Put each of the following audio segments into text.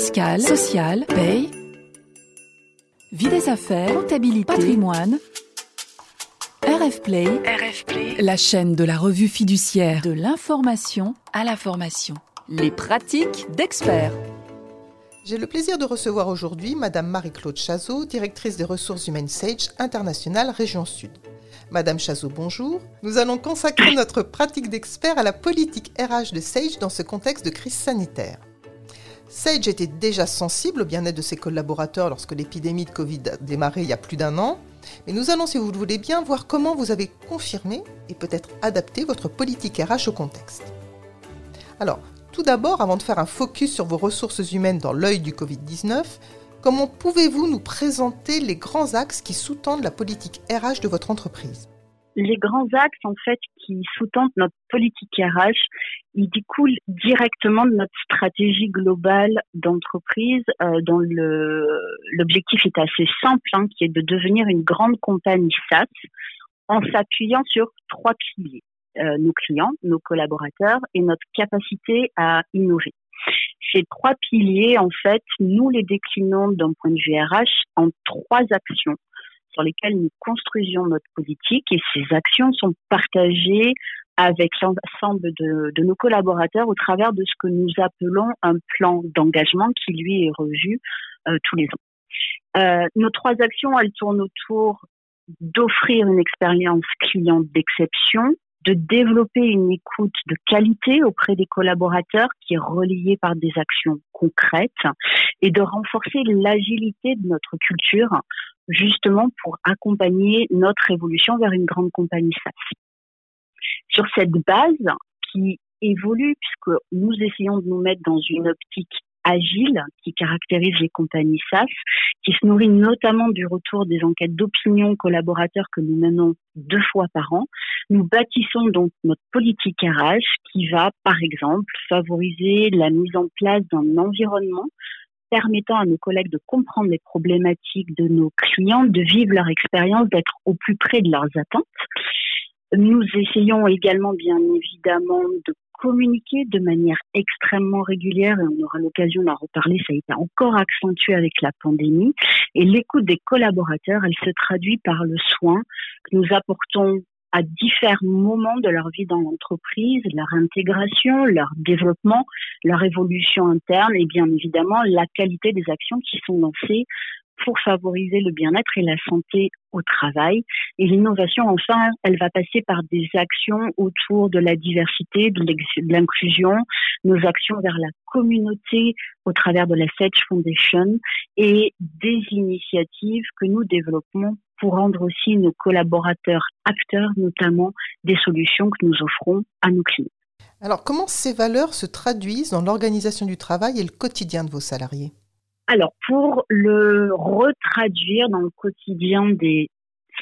fiscale, sociale, paye, vie des affaires, comptabilité, patrimoine. RF Play, RF Play, la chaîne de la revue fiduciaire de l'information à la formation. Les pratiques d'experts. J'ai le plaisir de recevoir aujourd'hui Madame Marie-Claude Chazot, directrice des ressources humaines Sage International Région Sud. Madame Chazot, bonjour. Nous allons consacrer notre pratique d'expert à la politique RH de Sage dans ce contexte de crise sanitaire. Sage était déjà sensible au bien-être de ses collaborateurs lorsque l'épidémie de Covid a démarré il y a plus d'un an. Mais nous allons, si vous le voulez bien, voir comment vous avez confirmé et peut-être adapté votre politique RH au contexte. Alors, tout d'abord, avant de faire un focus sur vos ressources humaines dans l'œil du Covid-19, comment pouvez-vous nous présenter les grands axes qui sous-tendent la politique RH de votre entreprise? Les grands axes en fait qui sous-tendent notre politique RH, ils découlent directement de notre stratégie globale d'entreprise. Euh, dont l'objectif est assez simple, hein, qui est de devenir une grande compagnie SaaS en s'appuyant sur trois piliers euh, nos clients, nos collaborateurs et notre capacité à innover. Ces trois piliers, en fait, nous les déclinons d'un point de vue RH en trois actions sur lesquelles nous construisions notre politique et ces actions sont partagées avec l'ensemble de, de, nos collaborateurs au travers de ce que nous appelons un plan d'engagement qui lui est revu euh, tous les ans. Euh, nos trois actions, elles tournent autour d'offrir une expérience client d'exception, de développer une écoute de qualité auprès des collaborateurs qui est reliée par des actions concrètes et de renforcer l'agilité de notre culture justement pour accompagner notre évolution vers une grande compagnie SaaS. Sur cette base qui évolue, puisque nous essayons de nous mettre dans une optique agile qui caractérise les compagnies SaaS, qui se nourrit notamment du retour des enquêtes d'opinion collaborateurs que nous menons deux fois par an. Nous bâtissons donc notre politique RH qui va, par exemple, favoriser la mise en place d'un environnement permettant à nos collègues de comprendre les problématiques de nos clients, de vivre leur expérience, d'être au plus près de leurs attentes. Nous essayons également, bien évidemment, de communiquer de manière extrêmement régulière et on aura l'occasion d'en reparler, ça a été encore accentué avec la pandémie. Et l'écoute des collaborateurs, elle se traduit par le soin que nous apportons à différents moments de leur vie dans l'entreprise, leur intégration, leur développement, leur évolution interne et bien évidemment la qualité des actions qui sont lancées pour favoriser le bien-être et la santé au travail. Et l'innovation, enfin, elle va passer par des actions autour de la diversité, de l'inclusion, nos actions vers la communauté au travers de la Sage Foundation et des initiatives que nous développons pour rendre aussi nos collaborateurs acteurs, notamment des solutions que nous offrons à nos clients. Alors, comment ces valeurs se traduisent dans l'organisation du travail et le quotidien de vos salariés? Alors, pour le retraduire dans le quotidien des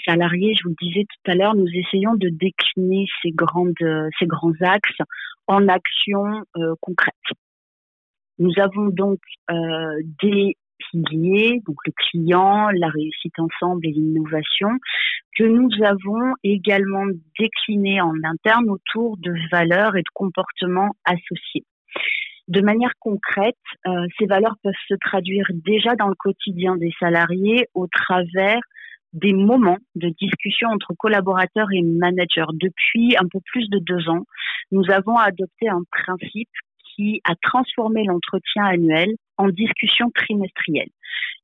salariés, je vous le disais tout à l'heure, nous essayons de décliner ces, grandes, ces grands axes en actions euh, concrètes. Nous avons donc euh, des piliers, donc le client, la réussite ensemble et l'innovation, que nous avons également décliné en interne autour de valeurs et de comportements associés. De manière concrète, euh, ces valeurs peuvent se traduire déjà dans le quotidien des salariés au travers des moments de discussion entre collaborateurs et managers. Depuis un peu plus de deux ans, nous avons adopté un principe qui a transformé l'entretien annuel en discussion trimestrielle.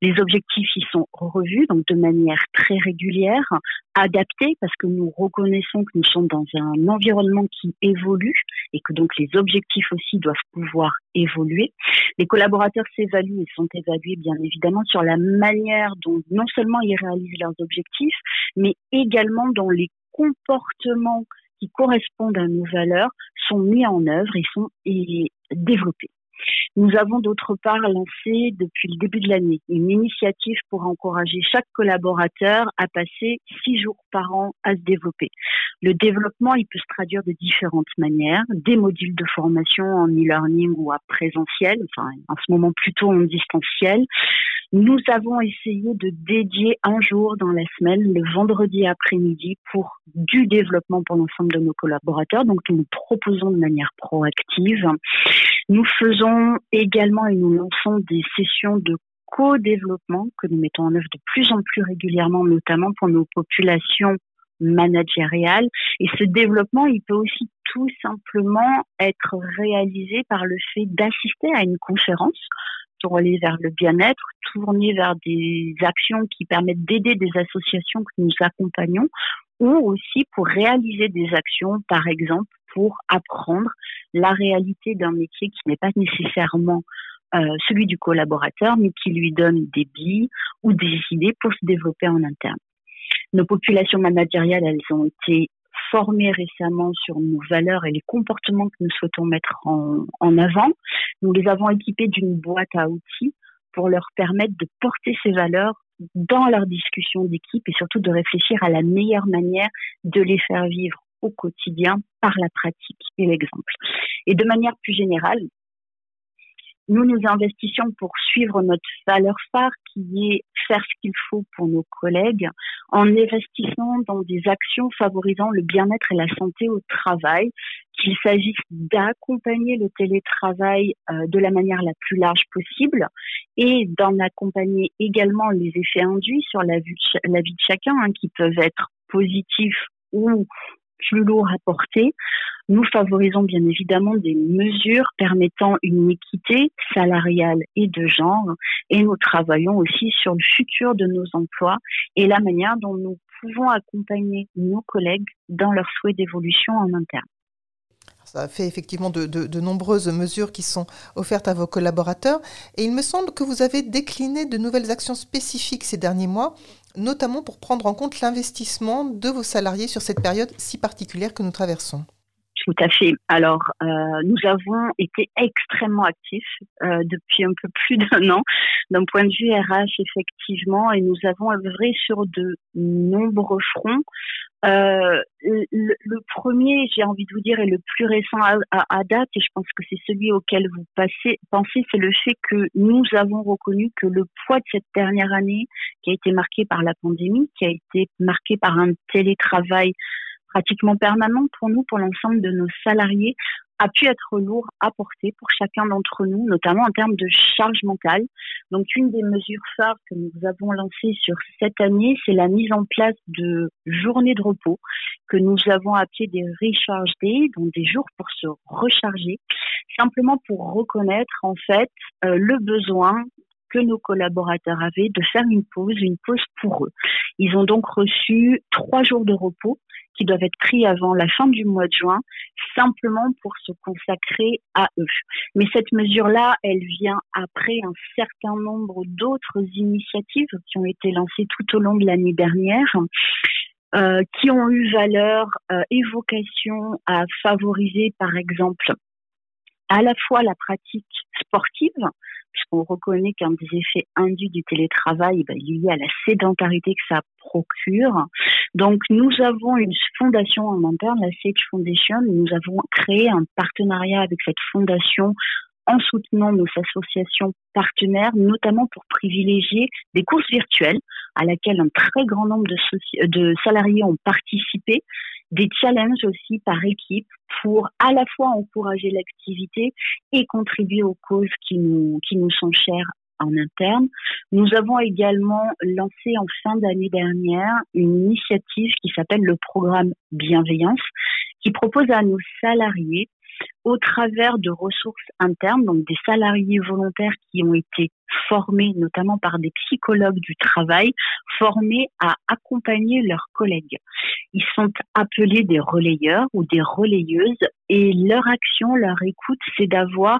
Les objectifs y sont revus, donc de manière très régulière, adaptés, parce que nous reconnaissons que nous sommes dans un environnement qui évolue et que donc les objectifs aussi doivent pouvoir évoluer. Les collaborateurs s'évaluent et sont évalués bien évidemment sur la manière dont non seulement ils réalisent leurs objectifs, mais également dans les comportements qui correspondent à nos valeurs sont mis en œuvre et sont développés. Nous avons d'autre part lancé depuis le début de l'année une initiative pour encourager chaque collaborateur à passer six jours par an à se développer. Le développement, il peut se traduire de différentes manières, des modules de formation en e-learning ou à présentiel, enfin en ce moment plutôt en distanciel, Nous avons essayé de dédier un jour dans la semaine, le vendredi après-midi, pour du développement pour l'ensemble de nos collaborateurs. Donc, nous proposons de manière proactive. Nous faisons également et nous lançons des sessions de co-développement que nous mettons en œuvre de plus en plus régulièrement, notamment pour nos populations managériales. Et ce développement, il peut aussi tout simplement être réalisé par le fait d'assister à une conférence tournée vers le bien-être, tournée vers des actions qui permettent d'aider des associations que nous accompagnons ou aussi pour réaliser des actions, par exemple, pour apprendre la réalité d'un métier qui n'est pas nécessairement euh, celui du collaborateur, mais qui lui donne des billes ou des idées pour se développer en interne. Nos populations managériales, elles ont été formées récemment sur nos valeurs et les comportements que nous souhaitons mettre en, en avant. Nous les avons équipées d'une boîte à outils pour leur permettre de porter ces valeurs dans leurs discussions d'équipe et surtout de réfléchir à la meilleure manière de les faire vivre au quotidien par la pratique et l'exemple. Et de manière plus générale, nous nous investissons pour suivre notre valeur phare qui est faire ce qu'il faut pour nos collègues en investissant dans des actions favorisant le bien-être et la santé au travail, qu'il s'agisse d'accompagner le télétravail euh, de la manière la plus large possible et d'en accompagner également les effets induits sur la vie de, chacun hein, qui peuvent être positifs ou plus lourd à porter. Nous favorisons bien évidemment des mesures permettant une équité salariale et de genre et nous travaillons aussi sur le futur de nos emplois et la manière dont nous pouvons accompagner nos collègues dans leurs souhaits d'évolution en interne. Ça fait effectivement de, de, nombreuses mesures qui sont offertes à vos collaborateurs. Et il me semble que vous avez décliné de nouvelles actions spécifiques ces derniers mois notamment pour prendre en compte l'investissement de vos salariés sur cette période si particulière que nous traversons. Tout à fait. Alors, euh, nous avons été extrêmement actifs euh, depuis un peu plus d'un an d'un point de vue RH, effectivement, et nous avons œuvré sur de nombreux fronts. Euh, le, premier, j'ai envie de vous dire, est le plus récent à, date, et je pense que c'est celui auquel vous passez, pensez, c'est le fait que nous avons reconnu que le poids de cette dernière année, qui a été marquée par la pandémie, qui a été marquée par un télétravail pratiquement permanent pour nous, pour l'ensemble de nos salariés, a pu être lourd à porter pour chacun d'entre nous, notamment en termes de charge mentale. Donc, une des mesures phares que nous avons lancées sur cette année, c'est la mise en place de journées de repos que nous avons appelées des recharge days, donc des jours pour se recharger, simplement pour reconnaître en fait euh, le besoin que nos collaborateurs avaient de faire une pause, une pause pour eux. Ils ont donc reçu trois jours de repos qui doivent être pris avant la fin du mois de juin, simplement pour se consacrer à eux. Mais cette mesure-là, elle vient après un certain nombre d'autres initiatives qui ont été lancées tout au long de l'année dernière. Euh, qui ont eu valeur euh, et vocation à favoriser, par exemple, à la fois la pratique sportive, puisqu'on reconnaît qu'un des effets induits du télétravail bah, est lié à la sédentarité que ça procure. Donc, nous avons une fondation en interne, la Sage Foundation. Nous avons créé un partenariat avec cette fondation en soutenant nos associations partenaires, notamment pour privilégier des courses virtuelles à laquelle un très grand nombre de, de salariés ont participé, des challenges aussi par équipe pour à la fois encourager l'activité et contribuer aux causes qui nous, qui nous sont chères en interne. Nous avons également lancé en fin d'année dernière une initiative qui s'appelle le programme Bienveillance, qui propose à nos salariés au travers de ressources internes, donc des salariés volontaires qui ont été formés notamment par des psychologues du travail, formés à accompagner leurs collègues. Ils sont appelés des relayeurs ou des relayeuses et leur action, leur écoute, c'est d'avoir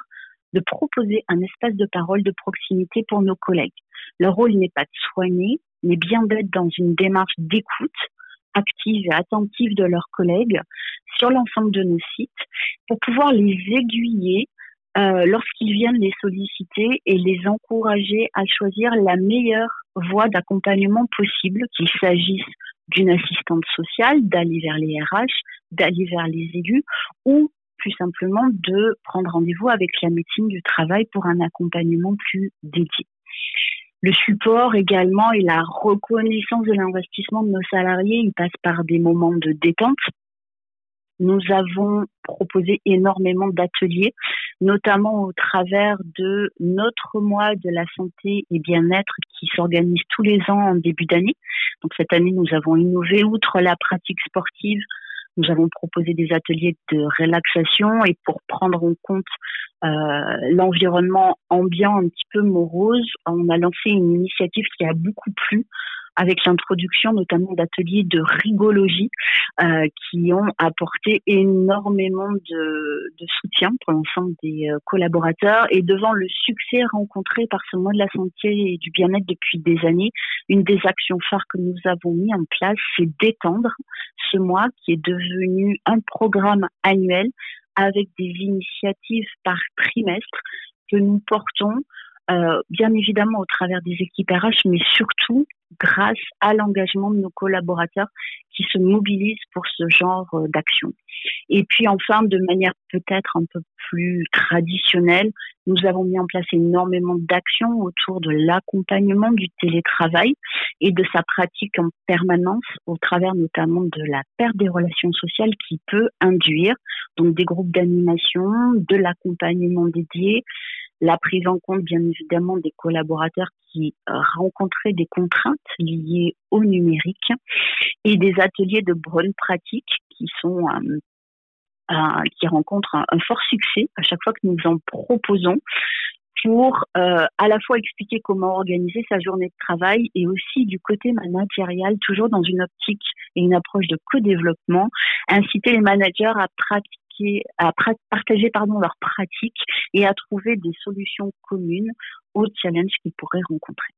de proposer un espace de parole de proximité pour nos collègues. Leur rôle n'est pas de soigner, mais bien d'être dans une démarche d'écoute active et attentive de leurs collègues sur l'ensemble de nos sites pour pouvoir les aiguiller euh, lorsqu'ils viennent les solliciter et les encourager à choisir la meilleure voie d'accompagnement possible, qu'il s'agisse d'une assistante sociale, d'aller vers les RH, d'aller vers les élus ou plus simplement de prendre rendez-vous avec la médecine du travail pour un accompagnement plus dédié. Le support également et la reconnaissance de l'investissement de nos salariés, il passe par des moments de détente. Nous avons proposé énormément d'ateliers, notamment au travers de notre mois de la santé et bien-être qui s'organise tous les ans en début d'année. Donc cette année, nous avons innové outre la pratique sportive. Nous avons proposé des ateliers de relaxation et pour prendre en compte euh, l'environnement ambiant un petit peu morose, on a lancé une initiative qui a beaucoup plu avec l'introduction notamment d'ateliers de rigologie euh, qui ont apporté énormément de, de soutien pour l'ensemble des euh, collaborateurs. Et devant le succès rencontré par ce mois de la santé et du bien-être depuis des années, une des actions phares que nous avons mis en place, c'est d'étendre ce mois qui est devenu un programme annuel avec des initiatives par trimestre que nous portons euh, bien évidemment au travers des équipes RH, mais surtout grâce à l'engagement de nos collaborateurs qui se mobilisent pour ce genre euh, d'action. Et puis enfin, de manière peut-être un peu plus traditionnelle, nous avons mis en place énormément d'actions autour de l'accompagnement du télétravail et de sa pratique en permanence au travers notamment de la perte des relations sociales qui peut induire donc des groupes d'animation, de l'accompagnement dédié, la prise en compte bien évidemment des collaborateurs qui rencontraient des contraintes liées au numérique et des ateliers de bonne pratique qui sont euh, euh, qui rencontrent un, fort succès à chaque fois que nous en proposons pour euh, à la fois expliquer comment organiser sa journée de travail et aussi du côté managérial, toujours dans une optique et une approche de co-développement, inciter les managers à pratiquer à partager pardon, leurs pratiques et à trouver des solutions communes aux challenges qu'ils pourraient rencontrer.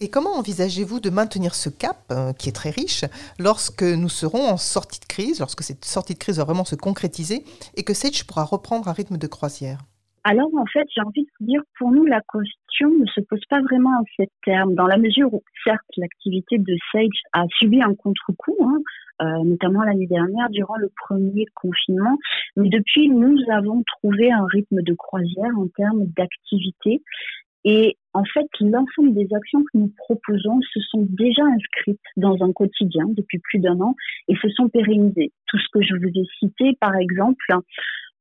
Et comment envisagez-vous de maintenir ce cap, euh, qui est très riche, lorsque nous serons en sortie de crise, lorsque cette sortie de crise va vraiment se concrétiser et que Sage pourra reprendre un rythme de croisière? Alors en fait, j'ai envie de vous dire, pour nous, la question ne se pose pas vraiment en ces termes, dans la mesure où, certes, l'activité de Sage a subi un contre-coup, hein, euh, notamment l'année dernière durant le premier confinement. Mais depuis, nous avons trouvé un rythme de croisière en termes d'activité. Et en fait, l'ensemble des actions que nous proposons se sont déjà inscrites dans un quotidien depuis plus d'un an et se sont pérennisées. Tout ce que je vous ai cité, par exemple,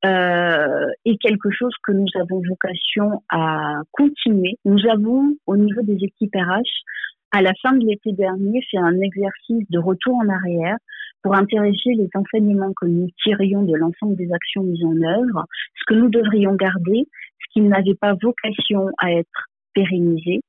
euh, est quelque chose que nous avons vocation à continuer. Nous avons, au niveau des équipes RH, à la fin de l'été dernier, fait un exercice de retour en arrière pour intéresser les enseignements que nous tirions de l'ensemble des actions mises en œuvre, ce que nous devrions garder, ce qui n'avait pas vocation à être pérennisé,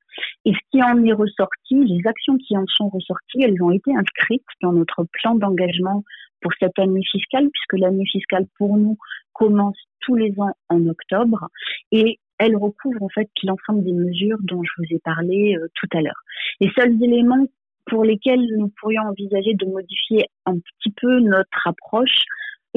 et ce qui en est ressorti, les actions qui en sont ressorties, elles ont été inscrites dans notre plan d'engagement pour cette année fiscale, puisque l'année fiscale pour nous commence tous les ans en octobre, et elle recouvre en fait l'ensemble des mesures dont je vous ai parlé euh, tout à l'heure. Les seuls éléments pour lesquels nous pourrions envisager de modifier un petit peu notre approche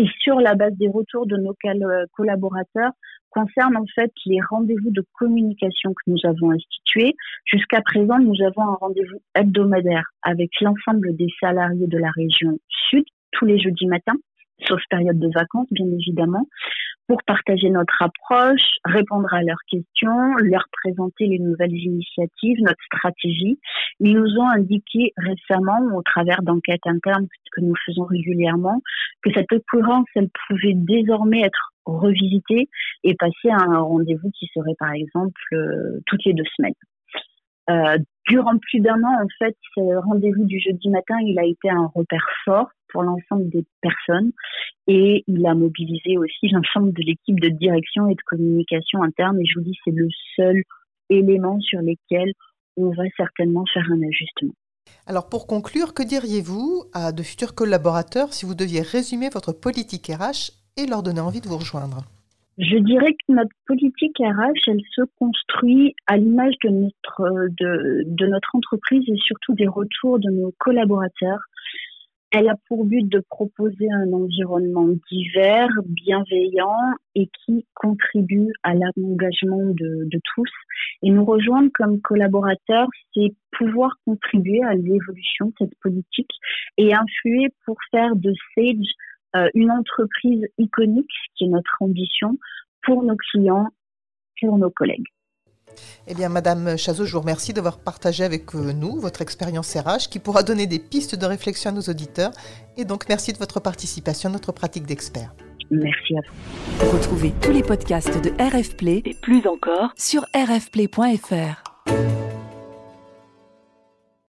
et sur la base des retours de nos euh, collaborateurs concernent en fait les rendez-vous de communication que nous avons institués. Jusqu'à présent, nous avons un rendez-vous hebdomadaire avec l'ensemble des salariés de la région sud tous les jeudis matins sauf période de vacances, bien évidemment, pour partager notre approche, répondre à leurs questions, leur présenter les nouvelles initiatives, notre stratégie. Ils nous ont indiqué récemment, au travers d'enquêtes internes que nous faisons régulièrement, que cette occurrence, elle pouvait désormais être revisitée et passer à un rendez-vous qui serait par exemple euh, toutes les deux semaines. Euh, durant plus d'un an, en fait, ce rendez-vous du jeudi matin, il a été un repère fort pour l'ensemble des personnes et il a mobilisé aussi l'ensemble de l'équipe de direction et de communication interne. Et je vous dis, c'est le seul élément sur lequel on va certainement faire un ajustement. Alors pour conclure, que diriez-vous à de futurs collaborateurs si vous deviez résumer votre politique RH et leur donner envie de vous rejoindre? Je dirais que notre politique RH, elle se construit à l'image de notre, de, de notre entreprise et surtout des retours de nos collaborateurs. Elle a pour but de proposer un environnement divers, bienveillant et qui contribue à l'engagement de, de, tous. Et nous rejoindre comme collaborateurs, c'est pouvoir contribuer à l'évolution de cette politique et influer pour faire de Sage euh, une entreprise iconique, qui est notre ambition, pour nos clients, pour nos collègues. Eh bien, Madame Chazot, je vous remercie d'avoir partagé avec euh, nous votre expérience RH qui pourra donner des pistes de réflexion à nos auditeurs. Et donc, merci de votre participation à notre pratique d'expert. Merci à vous. Retrouvez tous les podcasts de RF Play et plus encore sur rfplay.fr.